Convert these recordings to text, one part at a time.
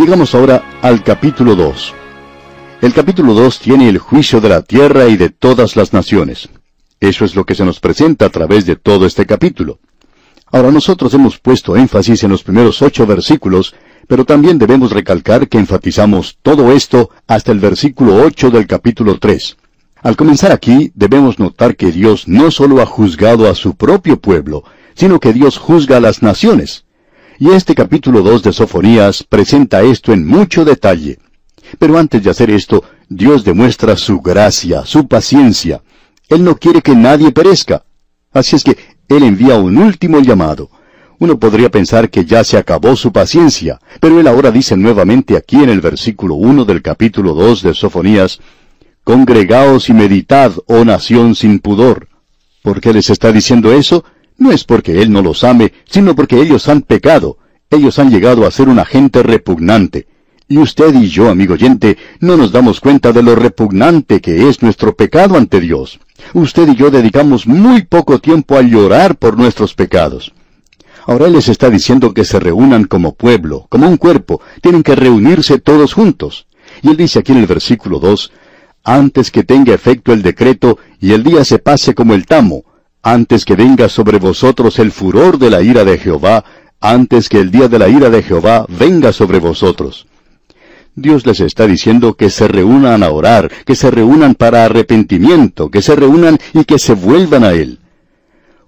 Llegamos ahora al capítulo 2. El capítulo 2 tiene el juicio de la tierra y de todas las naciones. Eso es lo que se nos presenta a través de todo este capítulo. Ahora nosotros hemos puesto énfasis en los primeros ocho versículos, pero también debemos recalcar que enfatizamos todo esto hasta el versículo 8 del capítulo 3. Al comenzar aquí, debemos notar que Dios no solo ha juzgado a su propio pueblo, sino que Dios juzga a las naciones. Y este capítulo 2 de Sofonías presenta esto en mucho detalle. Pero antes de hacer esto, Dios demuestra su gracia, su paciencia. Él no quiere que nadie perezca. Así es que Él envía un último llamado. Uno podría pensar que ya se acabó su paciencia, pero Él ahora dice nuevamente aquí en el versículo 1 del capítulo 2 de Sofonías, Congregaos y meditad, oh nación sin pudor. ¿Por qué les está diciendo eso? No es porque Él no los ame, sino porque ellos han pecado. Ellos han llegado a ser una gente repugnante. Y usted y yo, amigo oyente, no nos damos cuenta de lo repugnante que es nuestro pecado ante Dios. Usted y yo dedicamos muy poco tiempo a llorar por nuestros pecados. Ahora Él les está diciendo que se reúnan como pueblo, como un cuerpo, tienen que reunirse todos juntos. Y Él dice aquí en el versículo 2, antes que tenga efecto el decreto y el día se pase como el tamo, antes que venga sobre vosotros el furor de la ira de Jehová, antes que el día de la ira de Jehová venga sobre vosotros. Dios les está diciendo que se reúnan a orar, que se reúnan para arrepentimiento, que se reúnan y que se vuelvan a Él.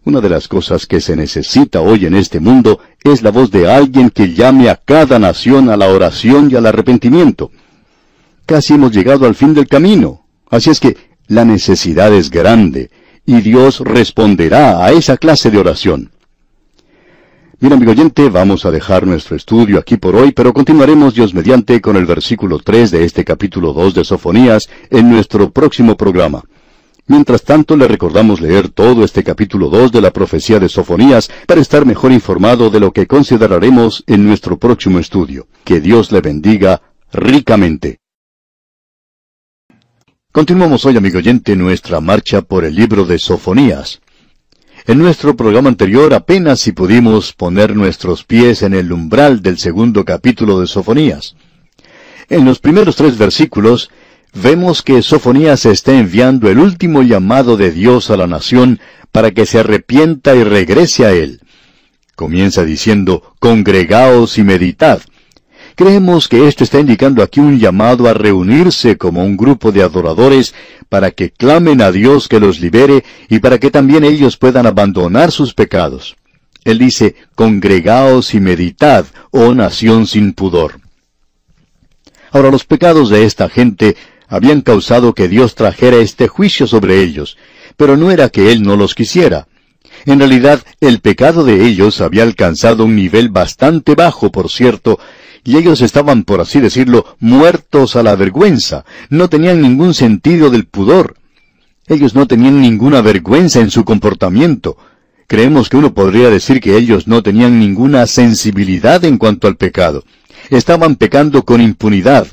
Una de las cosas que se necesita hoy en este mundo es la voz de alguien que llame a cada nación a la oración y al arrepentimiento. Casi hemos llegado al fin del camino. Así es que la necesidad es grande, y Dios responderá a esa clase de oración. Bien, amigo oyente, vamos a dejar nuestro estudio aquí por hoy, pero continuaremos Dios mediante con el versículo 3 de este capítulo 2 de Sofonías en nuestro próximo programa. Mientras tanto, le recordamos leer todo este capítulo 2 de la profecía de Sofonías para estar mejor informado de lo que consideraremos en nuestro próximo estudio. Que Dios le bendiga ricamente. Continuamos hoy, amigo oyente, nuestra marcha por el libro de Sofonías. En nuestro programa anterior apenas si pudimos poner nuestros pies en el umbral del segundo capítulo de Sofonías. En los primeros tres versículos vemos que Sofonías está enviando el último llamado de Dios a la nación para que se arrepienta y regrese a él. Comienza diciendo, Congregaos y meditad. Creemos que esto está indicando aquí un llamado a reunirse como un grupo de adoradores para que clamen a Dios que los libere y para que también ellos puedan abandonar sus pecados. Él dice, congregaos y meditad, oh nación sin pudor. Ahora los pecados de esta gente habían causado que Dios trajera este juicio sobre ellos, pero no era que Él no los quisiera. En realidad, el pecado de ellos había alcanzado un nivel bastante bajo, por cierto, y ellos estaban, por así decirlo, muertos a la vergüenza, no tenían ningún sentido del pudor. Ellos no tenían ninguna vergüenza en su comportamiento. Creemos que uno podría decir que ellos no tenían ninguna sensibilidad en cuanto al pecado. Estaban pecando con impunidad.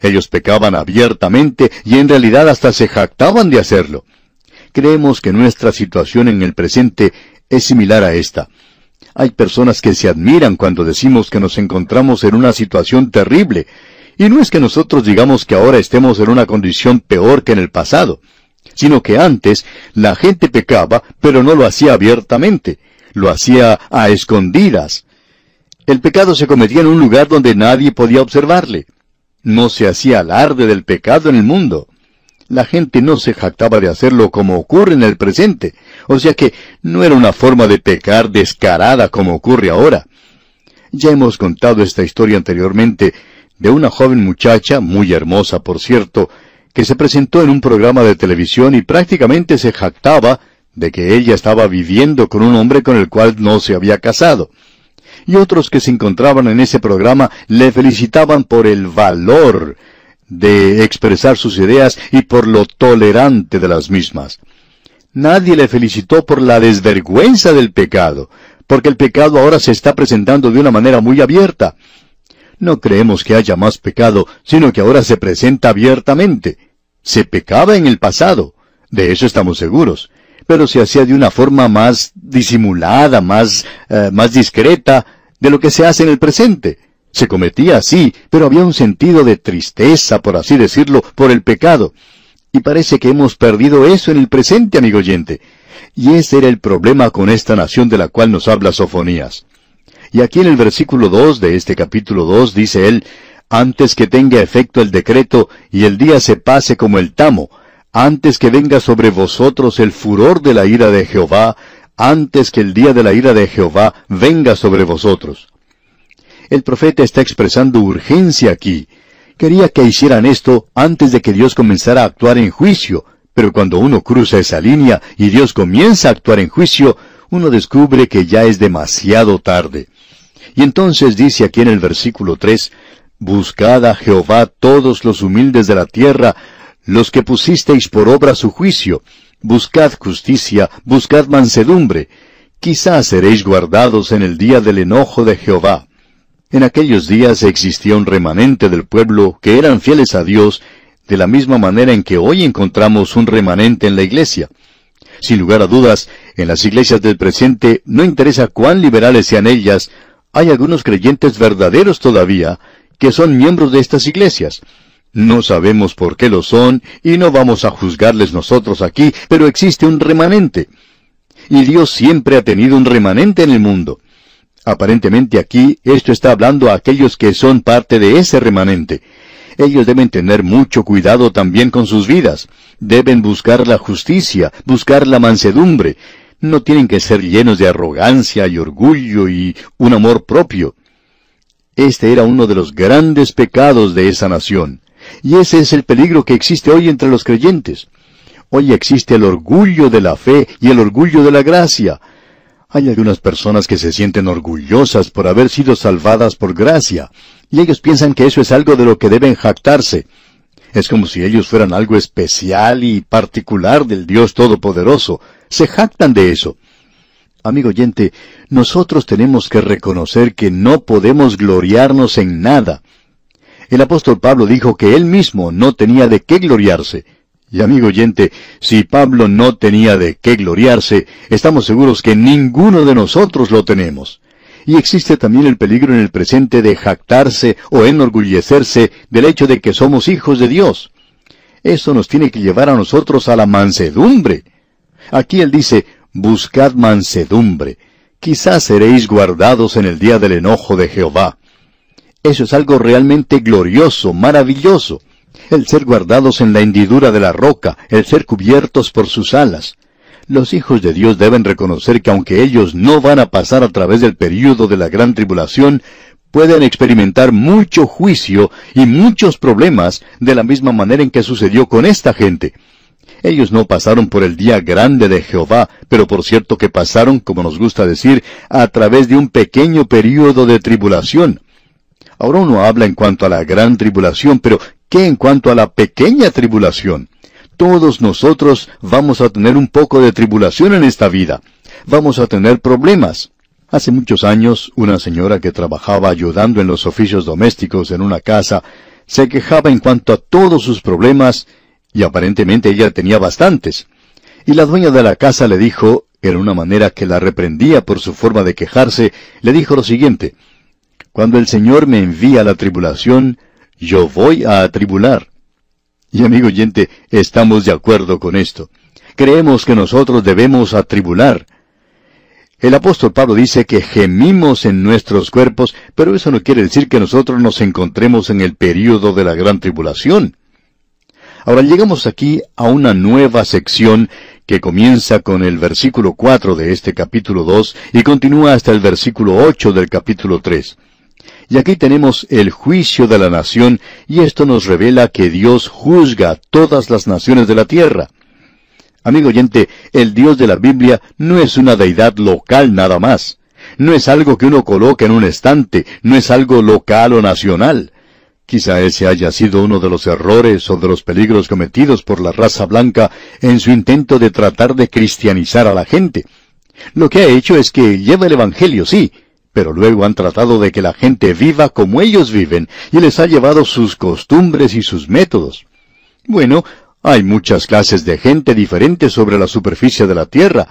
Ellos pecaban abiertamente y en realidad hasta se jactaban de hacerlo. Creemos que nuestra situación en el presente es similar a esta. Hay personas que se admiran cuando decimos que nos encontramos en una situación terrible, y no es que nosotros digamos que ahora estemos en una condición peor que en el pasado, sino que antes la gente pecaba, pero no lo hacía abiertamente, lo hacía a escondidas. El pecado se cometía en un lugar donde nadie podía observarle. No se hacía alarde del pecado en el mundo la gente no se jactaba de hacerlo como ocurre en el presente, o sea que no era una forma de pecar descarada como ocurre ahora. Ya hemos contado esta historia anteriormente de una joven muchacha, muy hermosa por cierto, que se presentó en un programa de televisión y prácticamente se jactaba de que ella estaba viviendo con un hombre con el cual no se había casado. Y otros que se encontraban en ese programa le felicitaban por el valor de expresar sus ideas y por lo tolerante de las mismas. Nadie le felicitó por la desvergüenza del pecado, porque el pecado ahora se está presentando de una manera muy abierta. No creemos que haya más pecado, sino que ahora se presenta abiertamente. Se pecaba en el pasado, de eso estamos seguros, pero se hacía de una forma más disimulada, más, eh, más discreta de lo que se hace en el presente. Se cometía así, pero había un sentido de tristeza, por así decirlo, por el pecado. Y parece que hemos perdido eso en el presente, amigo oyente. Y ese era el problema con esta nación de la cual nos habla Sofonías. Y aquí en el versículo 2 de este capítulo 2 dice él, antes que tenga efecto el decreto y el día se pase como el tamo, antes que venga sobre vosotros el furor de la ira de Jehová, antes que el día de la ira de Jehová venga sobre vosotros. El profeta está expresando urgencia aquí. Quería que hicieran esto antes de que Dios comenzara a actuar en juicio, pero cuando uno cruza esa línea y Dios comienza a actuar en juicio, uno descubre que ya es demasiado tarde. Y entonces dice aquí en el versículo 3, Buscad a Jehová todos los humildes de la tierra, los que pusisteis por obra su juicio, buscad justicia, buscad mansedumbre, quizás seréis guardados en el día del enojo de Jehová. En aquellos días existía un remanente del pueblo que eran fieles a Dios, de la misma manera en que hoy encontramos un remanente en la iglesia. Sin lugar a dudas, en las iglesias del presente no interesa cuán liberales sean ellas, hay algunos creyentes verdaderos todavía que son miembros de estas iglesias. No sabemos por qué lo son y no vamos a juzgarles nosotros aquí, pero existe un remanente. Y Dios siempre ha tenido un remanente en el mundo. Aparentemente aquí esto está hablando a aquellos que son parte de ese remanente. Ellos deben tener mucho cuidado también con sus vidas. Deben buscar la justicia, buscar la mansedumbre. No tienen que ser llenos de arrogancia y orgullo y un amor propio. Este era uno de los grandes pecados de esa nación. Y ese es el peligro que existe hoy entre los creyentes. Hoy existe el orgullo de la fe y el orgullo de la gracia. Hay algunas personas que se sienten orgullosas por haber sido salvadas por gracia, y ellos piensan que eso es algo de lo que deben jactarse. Es como si ellos fueran algo especial y particular del Dios Todopoderoso. Se jactan de eso. Amigo oyente, nosotros tenemos que reconocer que no podemos gloriarnos en nada. El apóstol Pablo dijo que él mismo no tenía de qué gloriarse. Y amigo oyente, si Pablo no tenía de qué gloriarse, estamos seguros que ninguno de nosotros lo tenemos. Y existe también el peligro en el presente de jactarse o enorgullecerse del hecho de que somos hijos de Dios. Eso nos tiene que llevar a nosotros a la mansedumbre. Aquí él dice, buscad mansedumbre. Quizás seréis guardados en el día del enojo de Jehová. Eso es algo realmente glorioso, maravilloso. El ser guardados en la hendidura de la roca, el ser cubiertos por sus alas. Los hijos de Dios deben reconocer que aunque ellos no van a pasar a través del período de la gran tribulación, pueden experimentar mucho juicio y muchos problemas de la misma manera en que sucedió con esta gente. Ellos no pasaron por el día grande de Jehová, pero por cierto que pasaron, como nos gusta decir, a través de un pequeño período de tribulación. Ahora uno habla en cuanto a la gran tribulación, pero ¿qué en cuanto a la pequeña tribulación? Todos nosotros vamos a tener un poco de tribulación en esta vida. Vamos a tener problemas. Hace muchos años, una señora que trabajaba ayudando en los oficios domésticos en una casa, se quejaba en cuanto a todos sus problemas, y aparentemente ella tenía bastantes. Y la dueña de la casa le dijo, en una manera que la reprendía por su forma de quejarse, le dijo lo siguiente, cuando el Señor me envía la tribulación, yo voy a atribular. Y amigo oyente, estamos de acuerdo con esto. Creemos que nosotros debemos atribular. El apóstol Pablo dice que gemimos en nuestros cuerpos, pero eso no quiere decir que nosotros nos encontremos en el período de la gran tribulación. Ahora llegamos aquí a una nueva sección que comienza con el versículo 4 de este capítulo 2 y continúa hasta el versículo 8 del capítulo 3. Y aquí tenemos el juicio de la nación, y esto nos revela que Dios juzga a todas las naciones de la tierra. Amigo oyente, el Dios de la Biblia no es una deidad local nada más. No es algo que uno coloca en un estante, no es algo local o nacional. Quizá ese haya sido uno de los errores o de los peligros cometidos por la raza blanca en su intento de tratar de cristianizar a la gente. Lo que ha hecho es que lleva el Evangelio, sí, pero luego han tratado de que la gente viva como ellos viven y les ha llevado sus costumbres y sus métodos. Bueno, hay muchas clases de gente diferentes sobre la superficie de la tierra.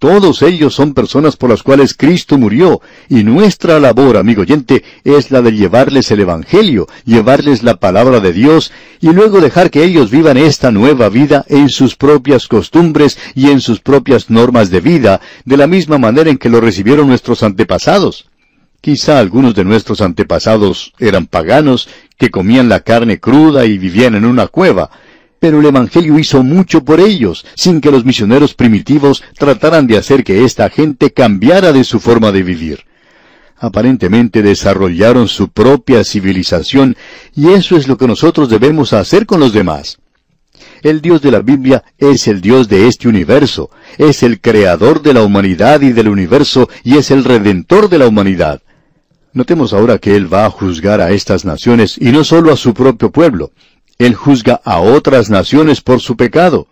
Todos ellos son personas por las cuales Cristo murió, y nuestra labor, amigo oyente, es la de llevarles el Evangelio, llevarles la palabra de Dios, y luego dejar que ellos vivan esta nueva vida en sus propias costumbres y en sus propias normas de vida, de la misma manera en que lo recibieron nuestros antepasados. Quizá algunos de nuestros antepasados eran paganos, que comían la carne cruda y vivían en una cueva, pero el Evangelio hizo mucho por ellos, sin que los misioneros primitivos trataran de hacer que esta gente cambiara de su forma de vivir. Aparentemente desarrollaron su propia civilización, y eso es lo que nosotros debemos hacer con los demás. El Dios de la Biblia es el Dios de este universo, es el creador de la humanidad y del universo, y es el redentor de la humanidad. Notemos ahora que Él va a juzgar a estas naciones y no solo a su propio pueblo. Él juzga a otras naciones por su pecado.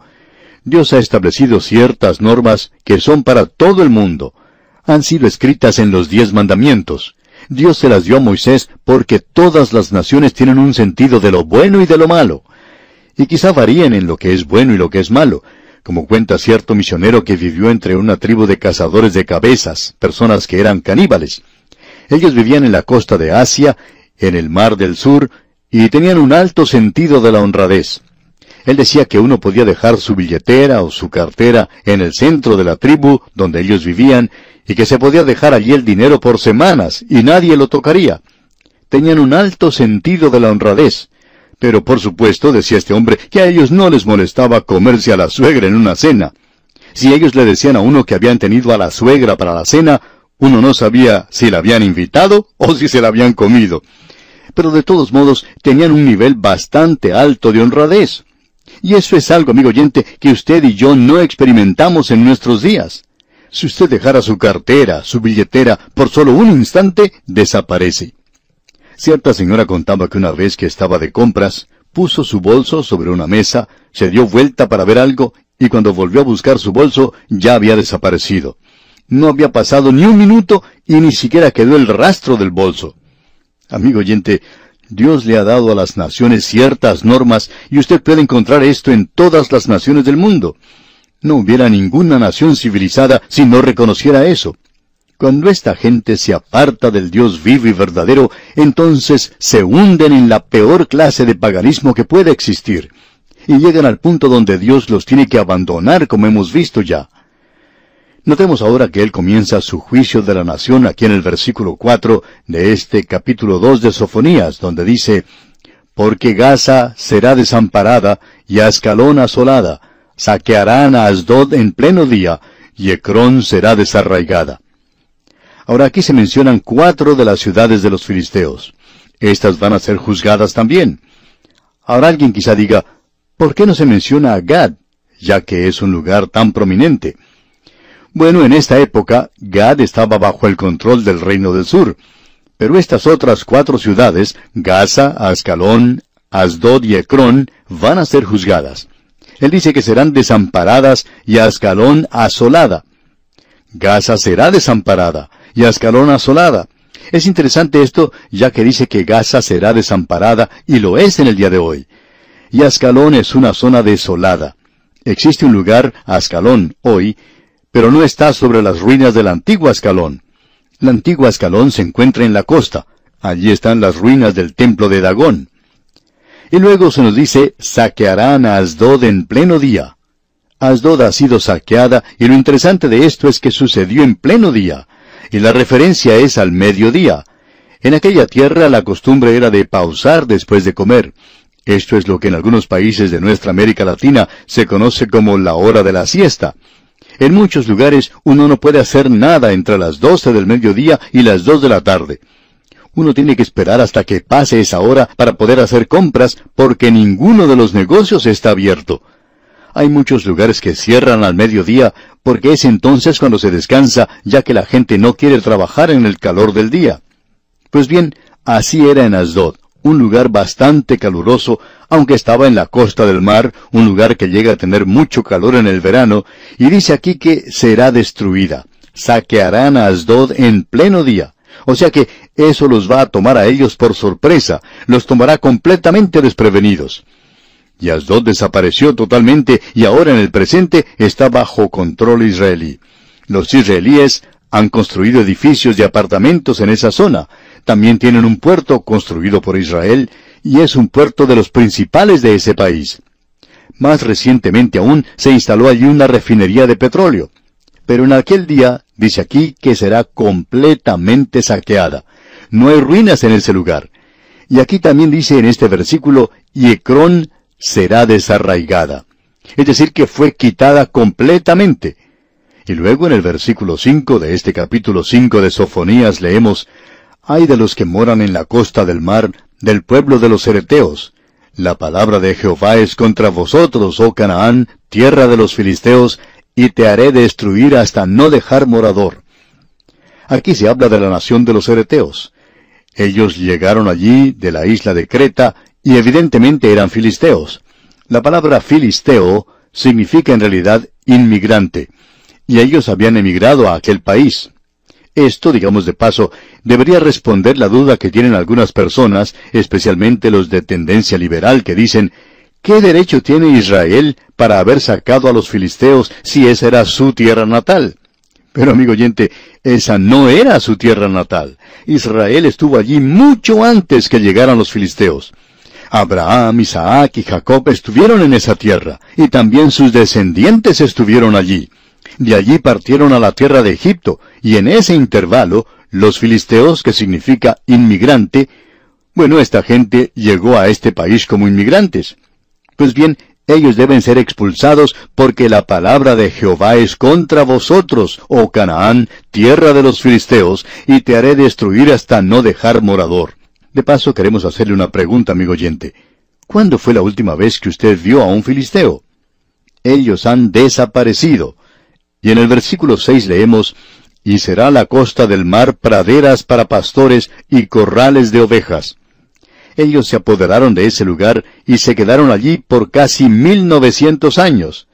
Dios ha establecido ciertas normas que son para todo el mundo. Han sido escritas en los diez mandamientos. Dios se las dio a Moisés porque todas las naciones tienen un sentido de lo bueno y de lo malo. Y quizá varíen en lo que es bueno y lo que es malo, como cuenta cierto misionero que vivió entre una tribu de cazadores de cabezas, personas que eran caníbales. Ellos vivían en la costa de Asia, en el mar del sur, y tenían un alto sentido de la honradez. Él decía que uno podía dejar su billetera o su cartera en el centro de la tribu donde ellos vivían y que se podía dejar allí el dinero por semanas y nadie lo tocaría. Tenían un alto sentido de la honradez. Pero por supuesto, decía este hombre, que a ellos no les molestaba comerse a la suegra en una cena. Si ellos le decían a uno que habían tenido a la suegra para la cena, uno no sabía si la habían invitado o si se la habían comido pero de todos modos tenían un nivel bastante alto de honradez. Y eso es algo, amigo oyente, que usted y yo no experimentamos en nuestros días. Si usted dejara su cartera, su billetera, por solo un instante, desaparece. Cierta señora contaba que una vez que estaba de compras, puso su bolso sobre una mesa, se dio vuelta para ver algo, y cuando volvió a buscar su bolso, ya había desaparecido. No había pasado ni un minuto y ni siquiera quedó el rastro del bolso. Amigo oyente, Dios le ha dado a las naciones ciertas normas y usted puede encontrar esto en todas las naciones del mundo. No hubiera ninguna nación civilizada si no reconociera eso. Cuando esta gente se aparta del Dios vivo y verdadero, entonces se hunden en la peor clase de paganismo que puede existir. Y llegan al punto donde Dios los tiene que abandonar, como hemos visto ya. Notemos ahora que él comienza su juicio de la nación aquí en el versículo 4 de este capítulo 2 de Sofonías, donde dice, Porque Gaza será desamparada y Ascalón asolada, saquearán a Asdod en pleno día, y Ecrón será desarraigada. Ahora aquí se mencionan cuatro de las ciudades de los filisteos. Estas van a ser juzgadas también. Ahora alguien quizá diga, ¿por qué no se menciona a Gad, ya que es un lugar tan prominente? Bueno, en esta época, Gad estaba bajo el control del reino del sur. Pero estas otras cuatro ciudades, Gaza, Ascalón, Asdod y Ecrón, van a ser juzgadas. Él dice que serán desamparadas y Ascalón asolada. Gaza será desamparada y Ascalón asolada. Es interesante esto, ya que dice que Gaza será desamparada y lo es en el día de hoy. Y Ascalón es una zona desolada. Existe un lugar, Ascalón, hoy, pero no está sobre las ruinas del antiguo Ascalón. La antigua Ascalón se encuentra en la costa. Allí están las ruinas del templo de Dagón. Y luego se nos dice, saquearán a Asdod en pleno día. Asdod ha sido saqueada y lo interesante de esto es que sucedió en pleno día. Y la referencia es al mediodía. En aquella tierra la costumbre era de pausar después de comer. Esto es lo que en algunos países de nuestra América Latina se conoce como la hora de la siesta. En muchos lugares uno no puede hacer nada entre las doce del mediodía y las dos de la tarde. Uno tiene que esperar hasta que pase esa hora para poder hacer compras porque ninguno de los negocios está abierto. Hay muchos lugares que cierran al mediodía porque es entonces cuando se descansa ya que la gente no quiere trabajar en el calor del día. Pues bien, así era en Asdod un lugar bastante caluroso, aunque estaba en la costa del mar, un lugar que llega a tener mucho calor en el verano, y dice aquí que será destruida. Saquearán a Asdod en pleno día. O sea que eso los va a tomar a ellos por sorpresa, los tomará completamente desprevenidos. Y Asdod desapareció totalmente y ahora en el presente está bajo control israelí. Los israelíes han construido edificios de apartamentos en esa zona. También tienen un puerto construido por Israel y es un puerto de los principales de ese país. Más recientemente aún se instaló allí una refinería de petróleo. Pero en aquel día dice aquí que será completamente saqueada. No hay ruinas en ese lugar. Y aquí también dice en este versículo, y Ecrón será desarraigada. Es decir, que fue quitada completamente. Y luego en el versículo 5 de este capítulo 5 de Sofonías leemos, Hay de los que moran en la costa del mar, del pueblo de los Ereteos. La palabra de Jehová es contra vosotros, oh Canaán, tierra de los filisteos, y te haré destruir hasta no dejar morador. Aquí se habla de la nación de los Ereteos. Ellos llegaron allí de la isla de Creta y evidentemente eran filisteos. La palabra filisteo significa en realidad inmigrante, y ellos habían emigrado a aquel país. Esto, digamos de paso, debería responder la duda que tienen algunas personas, especialmente los de tendencia liberal, que dicen, ¿qué derecho tiene Israel para haber sacado a los filisteos si esa era su tierra natal? Pero amigo oyente, esa no era su tierra natal. Israel estuvo allí mucho antes que llegaran los filisteos. Abraham, Isaac y Jacob estuvieron en esa tierra, y también sus descendientes estuvieron allí. De allí partieron a la tierra de Egipto, y en ese intervalo, los filisteos, que significa inmigrante, bueno, esta gente llegó a este país como inmigrantes. Pues bien, ellos deben ser expulsados porque la palabra de Jehová es contra vosotros, oh Canaán, tierra de los filisteos, y te haré destruir hasta no dejar morador. De paso, queremos hacerle una pregunta, amigo oyente. ¿Cuándo fue la última vez que usted vio a un filisteo? Ellos han desaparecido. Y en el versículo 6 leemos, Y será la costa del mar praderas para pastores y corrales de ovejas. Ellos se apoderaron de ese lugar y se quedaron allí por casi mil novecientos años.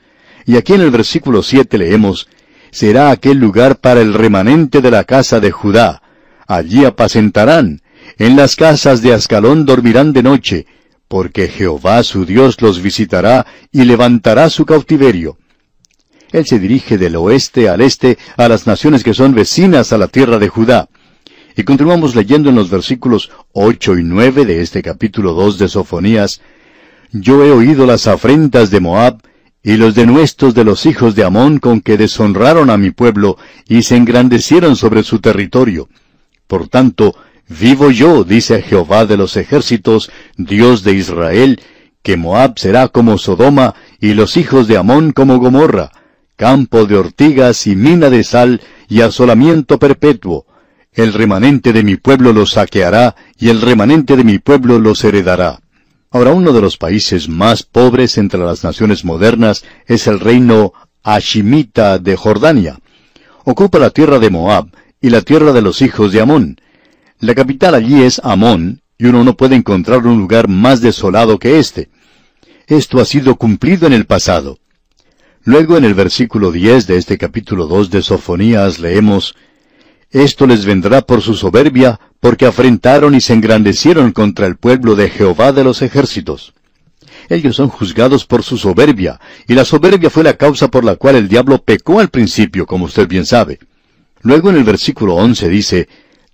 Y aquí en el versículo 7 leemos, Será aquel lugar para el remanente de la casa de Judá. Allí apacentarán, en las casas de Ascalón dormirán de noche, porque Jehová su Dios los visitará y levantará su cautiverio. Él se dirige del oeste al este a las naciones que son vecinas a la tierra de Judá. Y continuamos leyendo en los versículos ocho y nueve de este capítulo dos de Sofonías, Yo he oído las afrentas de Moab, y los denuestos de los hijos de Amón con que deshonraron a mi pueblo, y se engrandecieron sobre su territorio. Por tanto, Vivo yo, dice Jehová de los ejércitos, Dios de Israel, que Moab será como Sodoma y los hijos de Amón como Gomorra, campo de ortigas y mina de sal y asolamiento perpetuo. El remanente de mi pueblo los saqueará y el remanente de mi pueblo los heredará. Ahora uno de los países más pobres entre las naciones modernas es el reino Hashimita de Jordania. Ocupa la tierra de Moab y la tierra de los hijos de Amón. La capital allí es Amón, y uno no puede encontrar un lugar más desolado que este. Esto ha sido cumplido en el pasado. Luego en el versículo 10 de este capítulo 2 de Sofonías leemos, Esto les vendrá por su soberbia, porque afrentaron y se engrandecieron contra el pueblo de Jehová de los ejércitos. Ellos son juzgados por su soberbia, y la soberbia fue la causa por la cual el diablo pecó al principio, como usted bien sabe. Luego en el versículo 11 dice,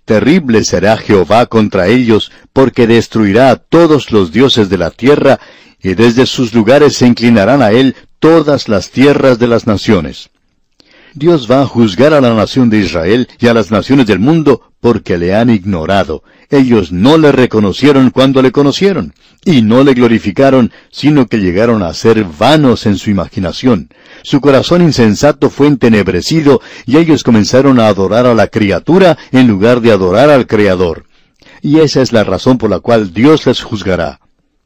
Terrible será Jehová contra ellos, porque destruirá a todos los dioses de la tierra, y desde sus lugares se inclinarán a él todas las tierras de las naciones. Dios va a juzgar a la nación de Israel y a las naciones del mundo porque le han ignorado. Ellos no le reconocieron cuando le conocieron, y no le glorificaron, sino que llegaron a ser vanos en su imaginación. Su corazón insensato fue entenebrecido, y ellos comenzaron a adorar a la criatura en lugar de adorar al Creador. Y esa es la razón por la cual Dios les juzgará.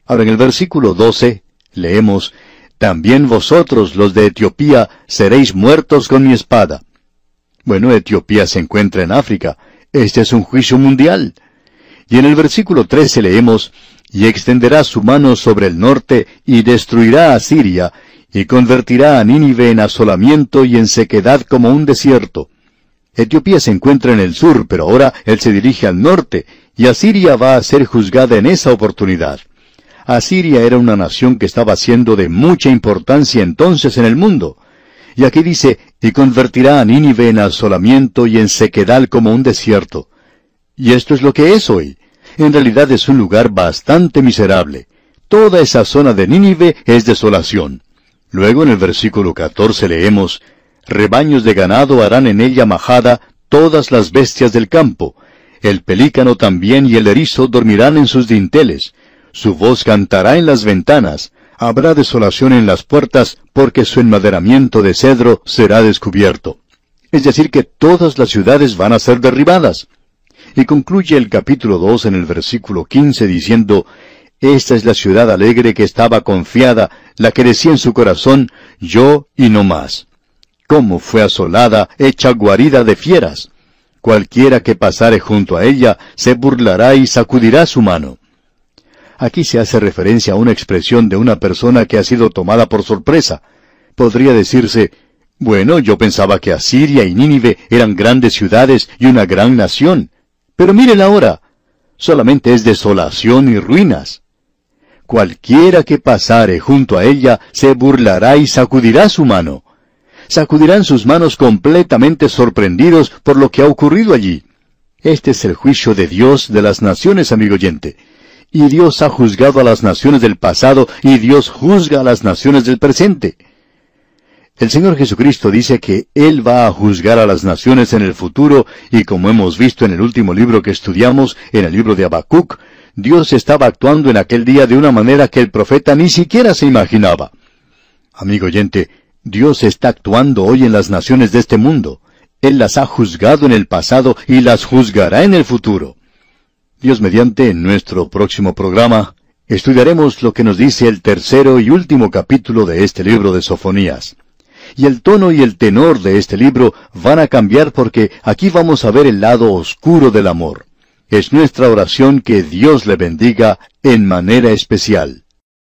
Ahora en el versículo 12 leemos, también vosotros, los de Etiopía, seréis muertos con mi espada. Bueno, Etiopía se encuentra en África. Este es un juicio mundial. Y en el versículo 13 leemos, y extenderá su mano sobre el norte y destruirá a Siria, y convertirá a Nínive en asolamiento y en sequedad como un desierto. Etiopía se encuentra en el sur, pero ahora él se dirige al norte, y Asiria va a ser juzgada en esa oportunidad. Asiria era una nación que estaba siendo de mucha importancia entonces en el mundo. Y aquí dice, y convertirá a Nínive en asolamiento y en sequedal como un desierto. Y esto es lo que es hoy. En realidad es un lugar bastante miserable. Toda esa zona de Nínive es desolación. Luego en el versículo 14 leemos, Rebaños de ganado harán en ella majada todas las bestias del campo. El pelícano también y el erizo dormirán en sus dinteles. Su voz cantará en las ventanas. Habrá desolación en las puertas, porque su enmaderamiento de cedro será descubierto. Es decir, que todas las ciudades van a ser derribadas. Y concluye el capítulo 2 en el versículo 15 diciendo, esta es la ciudad alegre que estaba confiada, la que decía en su corazón, yo y no más. ¿Cómo fue asolada, hecha guarida de fieras? Cualquiera que pasare junto a ella se burlará y sacudirá su mano. Aquí se hace referencia a una expresión de una persona que ha sido tomada por sorpresa. Podría decirse, bueno, yo pensaba que Asiria y Nínive eran grandes ciudades y una gran nación. Pero miren ahora, solamente es desolación y ruinas. Cualquiera que pasare junto a ella se burlará y sacudirá su mano. Sacudirán sus manos completamente sorprendidos por lo que ha ocurrido allí. Este es el juicio de Dios de las naciones, amigo oyente. Y Dios ha juzgado a las naciones del pasado y Dios juzga a las naciones del presente. El Señor Jesucristo dice que Él va a juzgar a las naciones en el futuro y como hemos visto en el último libro que estudiamos, en el libro de Habacuc, Dios estaba actuando en aquel día de una manera que el profeta ni siquiera se imaginaba. Amigo oyente, Dios está actuando hoy en las naciones de este mundo. Él las ha juzgado en el pasado y las juzgará en el futuro. Mediante, nuestro próximo programa, estudiaremos lo que nos dice el tercero y último capítulo de este libro de Sofonías. Y el tono y el tenor de este libro van a cambiar porque aquí vamos a ver el lado oscuro del amor. Es nuestra oración que Dios le bendiga en manera especial.